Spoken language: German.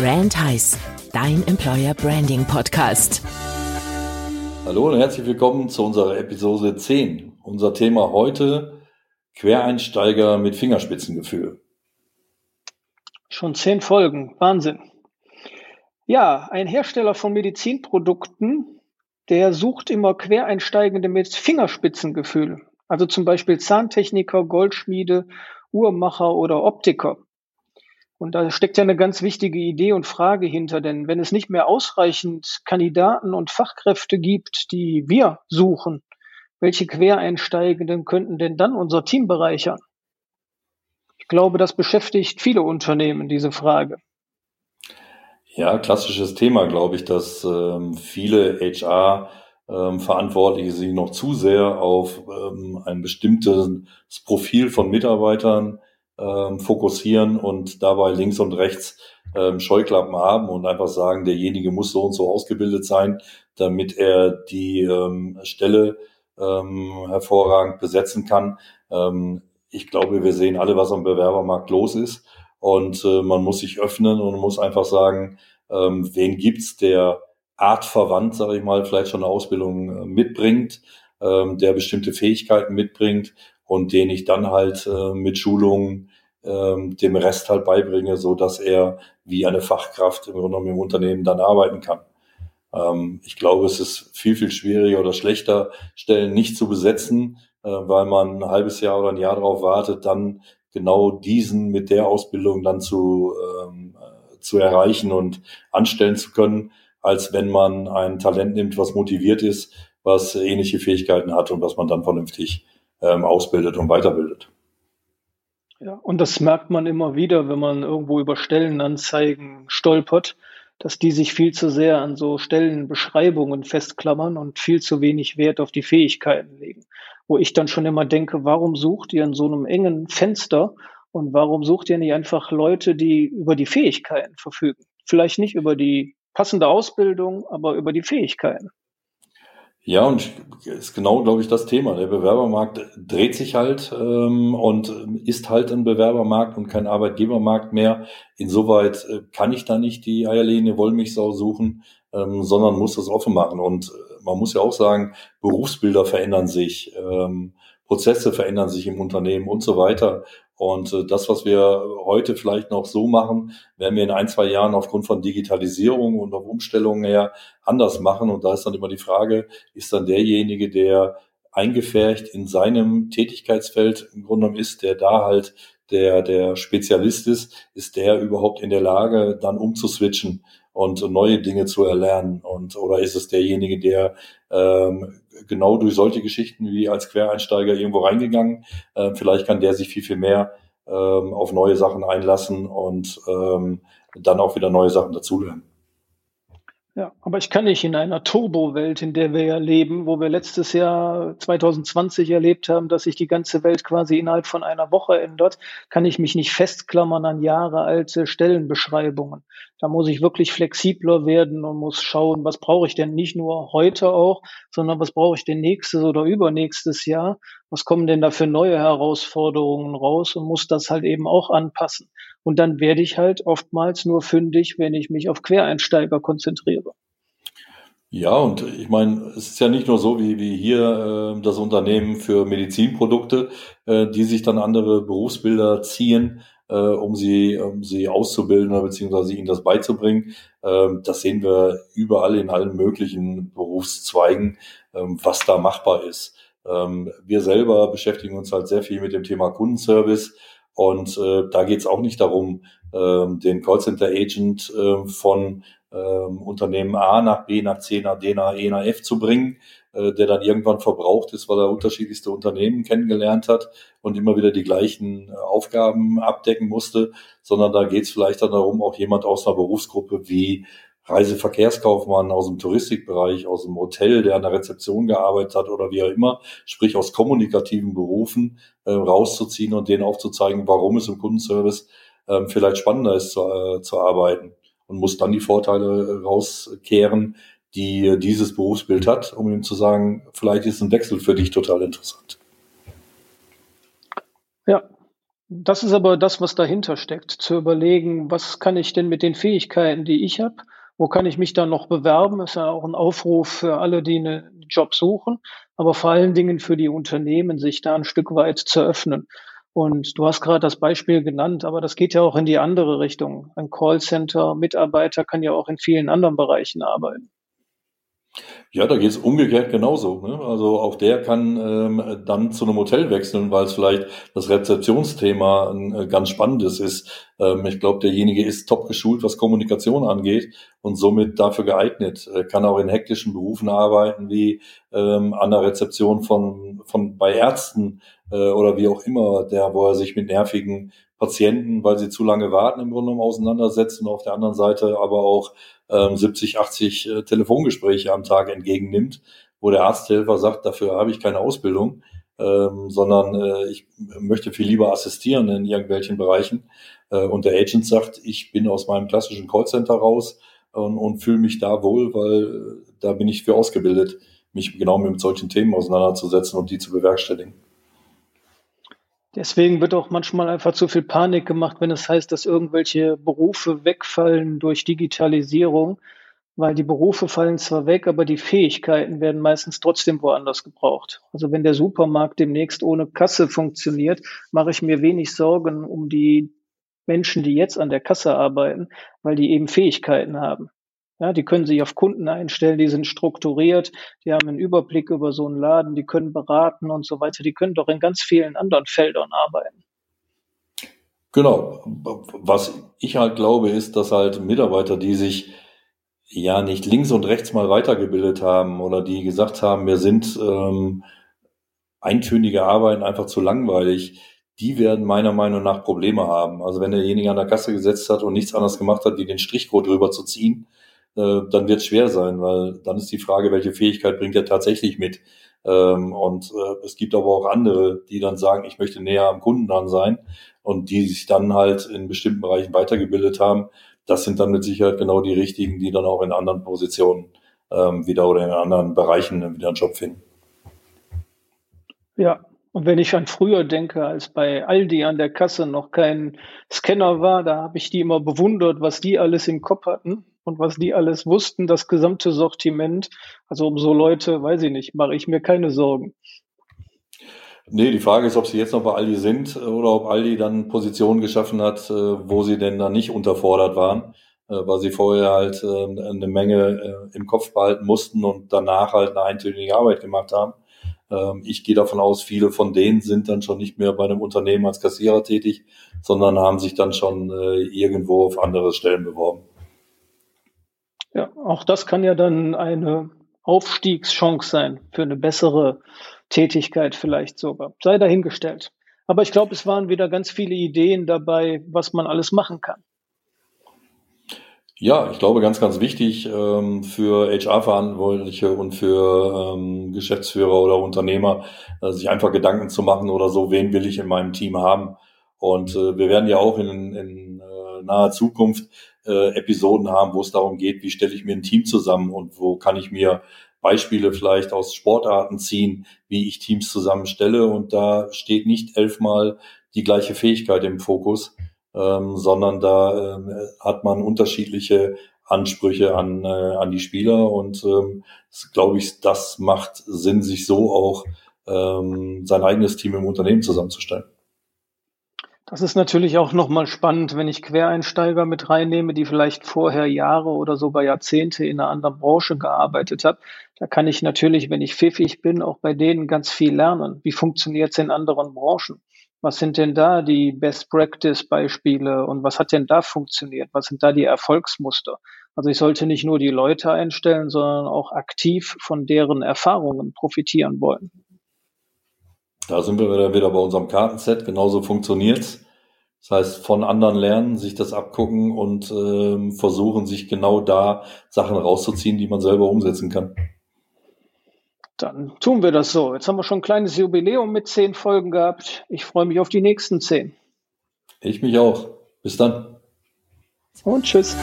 Brand Heiß, dein Employer Branding Podcast. Hallo und herzlich willkommen zu unserer Episode 10. Unser Thema heute Quereinsteiger mit Fingerspitzengefühl. Schon zehn Folgen, Wahnsinn. Ja, ein Hersteller von Medizinprodukten, der sucht immer Quereinsteigende mit Fingerspitzengefühl. Also zum Beispiel Zahntechniker, Goldschmiede, Uhrmacher oder Optiker. Und da steckt ja eine ganz wichtige Idee und Frage hinter, denn wenn es nicht mehr ausreichend Kandidaten und Fachkräfte gibt, die wir suchen, welche Quereinsteigenden könnten denn dann unser Team bereichern? Ich glaube, das beschäftigt viele Unternehmen, diese Frage. Ja, klassisches Thema, glaube ich, dass ähm, viele HR-Verantwortliche ähm, sich noch zu sehr auf ähm, ein bestimmtes Profil von Mitarbeitern ähm, fokussieren und dabei links und rechts ähm, Scheuklappen haben und einfach sagen, derjenige muss so und so ausgebildet sein, damit er die ähm, Stelle ähm, hervorragend besetzen kann. Ähm, ich glaube, wir sehen alle, was am Bewerbermarkt los ist. Und äh, man muss sich öffnen und muss einfach sagen, ähm, wen gibt's, der artverwandt, sage ich mal, vielleicht schon eine Ausbildung äh, mitbringt, ähm, der bestimmte Fähigkeiten mitbringt und den ich dann halt äh, mit Schulungen ähm, dem Rest halt beibringe, so dass er wie eine Fachkraft im Grunde genommen im Unternehmen dann arbeiten kann. Ähm, ich glaube, es ist viel, viel schwieriger oder schlechter, Stellen nicht zu besetzen, äh, weil man ein halbes Jahr oder ein Jahr darauf wartet, dann genau diesen mit der Ausbildung dann zu, ähm, äh, zu erreichen und anstellen zu können, als wenn man ein Talent nimmt, was motiviert ist, was ähnliche Fähigkeiten hat und was man dann vernünftig ähm, ausbildet und weiterbildet. Ja, und das merkt man immer wieder, wenn man irgendwo über Stellenanzeigen stolpert, dass die sich viel zu sehr an so Stellenbeschreibungen festklammern und viel zu wenig Wert auf die Fähigkeiten legen. Wo ich dann schon immer denke, warum sucht ihr in so einem engen Fenster und warum sucht ihr nicht einfach Leute, die über die Fähigkeiten verfügen? Vielleicht nicht über die passende Ausbildung, aber über die Fähigkeiten. Ja, und ist genau, glaube ich, das Thema. Der Bewerbermarkt dreht sich halt ähm, und ist halt ein Bewerbermarkt und kein Arbeitgebermarkt mehr. Insoweit äh, kann ich da nicht die eierlegende Wollmilchsau suchen, ähm, sondern muss das offen machen. Und äh, man muss ja auch sagen, Berufsbilder verändern sich, ähm, Prozesse verändern sich im Unternehmen und so weiter. Und äh, das, was wir heute vielleicht noch so machen, werden wir in ein, zwei Jahren aufgrund von Digitalisierung und auf Umstellungen her anders machen. Und da ist dann immer die Frage, ist dann derjenige, der eingefärcht in seinem Tätigkeitsfeld im Grunde genommen ist, der da halt der, der Spezialist ist, ist der überhaupt in der Lage, dann umzuswitchen und neue Dinge zu erlernen? Und oder ist es derjenige, der ähm, genau durch solche Geschichten wie als Quereinsteiger irgendwo reingegangen, äh, vielleicht kann der sich viel, viel mehr ähm, auf neue Sachen einlassen und ähm, dann auch wieder neue Sachen dazulernen. Ja, aber ich kann nicht in einer Turbo-Welt, in der wir ja leben, wo wir letztes Jahr 2020 erlebt haben, dass sich die ganze Welt quasi innerhalb von einer Woche ändert, kann ich mich nicht festklammern an Jahre alte Stellenbeschreibungen. Da muss ich wirklich flexibler werden und muss schauen, was brauche ich denn nicht nur heute auch, sondern was brauche ich denn nächstes oder übernächstes Jahr? Was kommen denn da für neue Herausforderungen raus und muss das halt eben auch anpassen? Und dann werde ich halt oftmals nur fündig, wenn ich mich auf Quereinsteiger konzentriere. Ja, und ich meine, es ist ja nicht nur so wie, wie hier äh, das Unternehmen für Medizinprodukte, äh, die sich dann andere Berufsbilder ziehen, äh, um sie, um sie auszubilden oder beziehungsweise ihnen das beizubringen. Ähm, das sehen wir überall in allen möglichen Berufszweigen, ähm, was da machbar ist. Ähm, wir selber beschäftigen uns halt sehr viel mit dem Thema Kundenservice und äh, da geht es auch nicht darum, ähm, den Callcenter Agent äh, von ähm, Unternehmen A nach B, nach C, nach D, nach E, nach F zu bringen, äh, der dann irgendwann verbraucht ist, weil er unterschiedlichste Unternehmen kennengelernt hat und immer wieder die gleichen äh, Aufgaben abdecken musste, sondern da geht es vielleicht dann darum, auch jemand aus einer Berufsgruppe wie Reiseverkehrskaufmann aus dem Touristikbereich, aus dem Hotel, der an der Rezeption gearbeitet hat oder wie auch immer, sprich aus kommunikativen Berufen äh, rauszuziehen und denen aufzuzeigen, warum es im Kundenservice äh, vielleicht spannender ist zu, äh, zu arbeiten und muss dann die Vorteile äh, rauskehren, die äh, dieses Berufsbild hat, um ihm zu sagen, vielleicht ist ein Wechsel für dich total interessant. Ja, Das ist aber das, was dahinter steckt, zu überlegen, was kann ich denn mit den Fähigkeiten, die ich habe, wo kann ich mich dann noch bewerben? Ist ja auch ein Aufruf für alle, die einen Job suchen, aber vor allen Dingen für die Unternehmen, sich da ein Stück weit zu öffnen. Und du hast gerade das Beispiel genannt, aber das geht ja auch in die andere Richtung. Ein Callcenter-Mitarbeiter kann ja auch in vielen anderen Bereichen arbeiten. Ja, da geht es umgekehrt genauso. Ne? Also auch der kann ähm, dann zu einem Hotel wechseln, weil es vielleicht das Rezeptionsthema ein äh, ganz spannendes ist. Ähm, ich glaube, derjenige ist top geschult, was Kommunikation angeht und somit dafür geeignet. Er kann auch in hektischen Berufen arbeiten, wie ähm, an der Rezeption von, von bei Ärzten äh, oder wie auch immer, der, wo er sich mit nervigen Patienten, weil sie zu lange warten, im Grunde genommen auseinandersetzt und auf der anderen Seite aber auch ähm, 70, 80 äh, Telefongespräche am Tag entgegennimmt, wo der Arzthelfer sagt, dafür habe ich keine Ausbildung, ähm, sondern äh, ich möchte viel lieber assistieren in irgendwelchen Bereichen. Äh, und der Agent sagt, ich bin aus meinem klassischen Callcenter raus und, und fühle mich da wohl, weil äh, da bin ich für ausgebildet, mich genau mit solchen Themen auseinanderzusetzen und die zu bewerkstelligen. Deswegen wird auch manchmal einfach zu viel Panik gemacht, wenn es heißt, dass irgendwelche Berufe wegfallen durch Digitalisierung, weil die Berufe fallen zwar weg, aber die Fähigkeiten werden meistens trotzdem woanders gebraucht. Also wenn der Supermarkt demnächst ohne Kasse funktioniert, mache ich mir wenig Sorgen um die Menschen, die jetzt an der Kasse arbeiten, weil die eben Fähigkeiten haben. Ja, die können sich auf Kunden einstellen, die sind strukturiert, die haben einen Überblick über so einen Laden, die können beraten und so weiter. Die können doch in ganz vielen anderen Feldern arbeiten. Genau. Was ich halt glaube, ist, dass halt Mitarbeiter, die sich ja nicht links und rechts mal weitergebildet haben oder die gesagt haben, wir sind ähm, eintönige Arbeiten einfach zu langweilig, die werden meiner Meinung nach Probleme haben. Also wenn derjenige an der Kasse gesetzt hat und nichts anderes gemacht hat, wie den Strichcode drüber zu ziehen, äh, dann wird es schwer sein, weil dann ist die Frage, welche Fähigkeit bringt er tatsächlich mit. Ähm, und äh, es gibt aber auch andere, die dann sagen, ich möchte näher am Kunden dran sein und die sich dann halt in bestimmten Bereichen weitergebildet haben. Das sind dann mit Sicherheit genau die richtigen, die dann auch in anderen Positionen ähm, wieder oder in anderen Bereichen wieder einen Job finden. Ja, und wenn ich an früher denke, als bei Aldi an der Kasse noch kein Scanner war, da habe ich die immer bewundert, was die alles im Kopf hatten und was die alles wussten, das gesamte Sortiment. Also um so Leute, weiß ich nicht, mache ich mir keine Sorgen. Nee, die Frage ist, ob sie jetzt noch bei Aldi sind oder ob Aldi dann Positionen geschaffen hat, äh, wo sie denn dann nicht unterfordert waren, äh, weil sie vorher halt äh, eine Menge im Kopf behalten mussten und danach halt eine eintönige Arbeit gemacht haben. Ähm, ich gehe davon aus, viele von denen sind dann schon nicht mehr bei einem Unternehmen als Kassierer tätig, sondern haben sich dann schon irgendwo auf andere Stellen beworben. Ja, auch das kann ja dann eine Aufstiegschance sein für eine bessere Tätigkeit vielleicht sogar. Sei dahingestellt. Aber ich glaube, es waren wieder ganz viele Ideen dabei, was man alles machen kann. Ja, ich glaube, ganz, ganz wichtig ähm, für HR-Verantwortliche und für ähm, Geschäftsführer oder Unternehmer, äh, sich einfach Gedanken zu machen oder so, wen will ich in meinem Team haben. Und äh, wir werden ja auch in, in äh, naher Zukunft äh, Episoden haben, wo es darum geht, wie stelle ich mir ein Team zusammen und wo kann ich mir Beispiele vielleicht aus Sportarten ziehen, wie ich Teams zusammenstelle. Und da steht nicht elfmal die gleiche Fähigkeit im Fokus, ähm, sondern da äh, hat man unterschiedliche Ansprüche an, äh, an die Spieler. Und ähm, glaube ich, das macht Sinn, sich so auch ähm, sein eigenes Team im Unternehmen zusammenzustellen. Das ist natürlich auch nochmal spannend, wenn ich Quereinsteiger mit reinnehme, die vielleicht vorher Jahre oder sogar Jahrzehnte in einer anderen Branche gearbeitet haben. Da kann ich natürlich, wenn ich pfiffig bin, auch bei denen ganz viel lernen. Wie funktioniert es in anderen Branchen? Was sind denn da die Best Practice Beispiele und was hat denn da funktioniert? Was sind da die Erfolgsmuster? Also ich sollte nicht nur die Leute einstellen, sondern auch aktiv von deren Erfahrungen profitieren wollen. Da sind wir wieder bei unserem Kartenset. Genauso funktioniert's. Das heißt, von anderen lernen, sich das abgucken und ähm, versuchen, sich genau da Sachen rauszuziehen, die man selber umsetzen kann. Dann tun wir das so. Jetzt haben wir schon ein kleines Jubiläum mit zehn Folgen gehabt. Ich freue mich auf die nächsten zehn. Ich mich auch. Bis dann. Und tschüss.